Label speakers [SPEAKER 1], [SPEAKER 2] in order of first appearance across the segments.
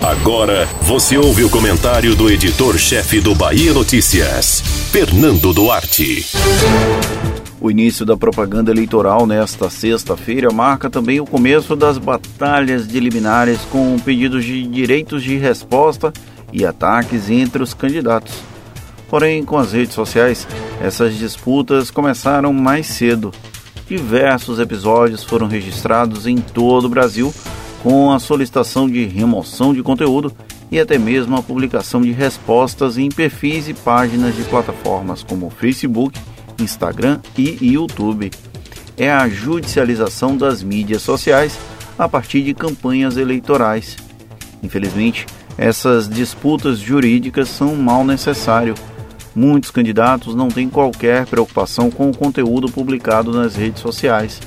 [SPEAKER 1] Agora você ouve o comentário do editor-chefe do Bahia Notícias, Fernando Duarte.
[SPEAKER 2] O início da propaganda eleitoral nesta sexta-feira marca também o começo das batalhas de liminares com pedidos de direitos de resposta e ataques entre os candidatos. Porém, com as redes sociais, essas disputas começaram mais cedo. Diversos episódios foram registrados em todo o Brasil com a solicitação de remoção de conteúdo e até mesmo a publicação de respostas em perfis e páginas de plataformas como Facebook, Instagram e YouTube. É a judicialização das mídias sociais a partir de campanhas eleitorais. Infelizmente, essas disputas jurídicas são mal necessário. Muitos candidatos não têm qualquer preocupação com o conteúdo publicado nas redes sociais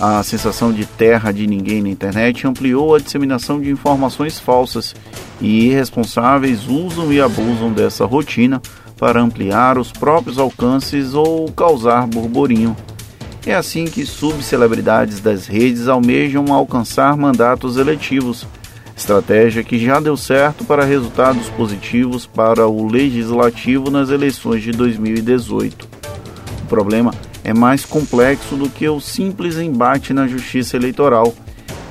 [SPEAKER 2] a sensação de terra de ninguém na internet ampliou a disseminação de informações falsas e irresponsáveis usam e abusam dessa rotina para ampliar os próprios alcances ou causar burburinho. É assim que subcelebridades das redes almejam alcançar mandatos eletivos, estratégia que já deu certo para resultados positivos para o legislativo nas eleições de 2018. O problema é mais complexo do que o simples embate na justiça eleitoral.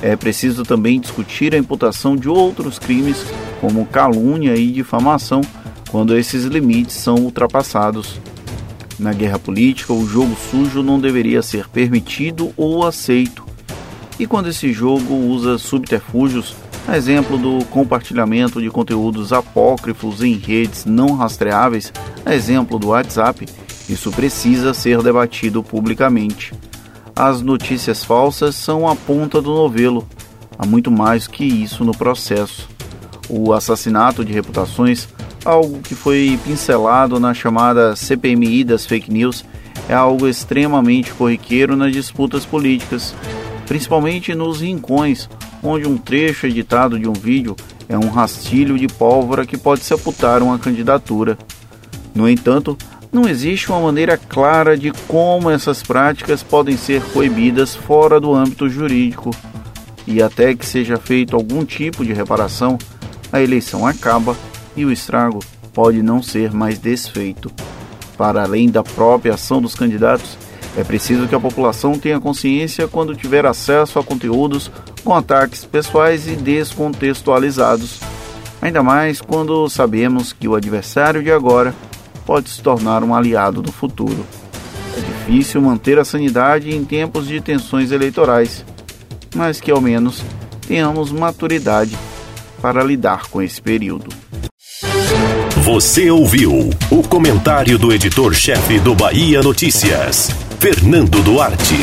[SPEAKER 2] É preciso também discutir a imputação de outros crimes, como calúnia e difamação, quando esses limites são ultrapassados. Na guerra política, o jogo sujo não deveria ser permitido ou aceito. E quando esse jogo usa subterfúgios, a exemplo do compartilhamento de conteúdos apócrifos em redes não rastreáveis, a exemplo do WhatsApp, isso precisa ser debatido publicamente. As notícias falsas são a ponta do novelo. Há muito mais que isso no processo. O assassinato de reputações, algo que foi pincelado na chamada CPMI das fake news, é algo extremamente corriqueiro nas disputas políticas, principalmente nos rincões, onde um trecho editado de um vídeo é um rastilho de pólvora que pode sepultar uma candidatura. No entanto, não existe uma maneira clara de como essas práticas podem ser coibidas fora do âmbito jurídico. E até que seja feito algum tipo de reparação, a eleição acaba e o estrago pode não ser mais desfeito. Para além da própria ação dos candidatos, é preciso que a população tenha consciência quando tiver acesso a conteúdos com ataques pessoais e descontextualizados. Ainda mais quando sabemos que o adversário de agora pode se tornar um aliado no futuro. É difícil manter a sanidade em tempos de tensões eleitorais, mas que ao menos tenhamos maturidade para lidar com esse período.
[SPEAKER 1] Você ouviu o comentário do editor-chefe do Bahia Notícias, Fernando Duarte.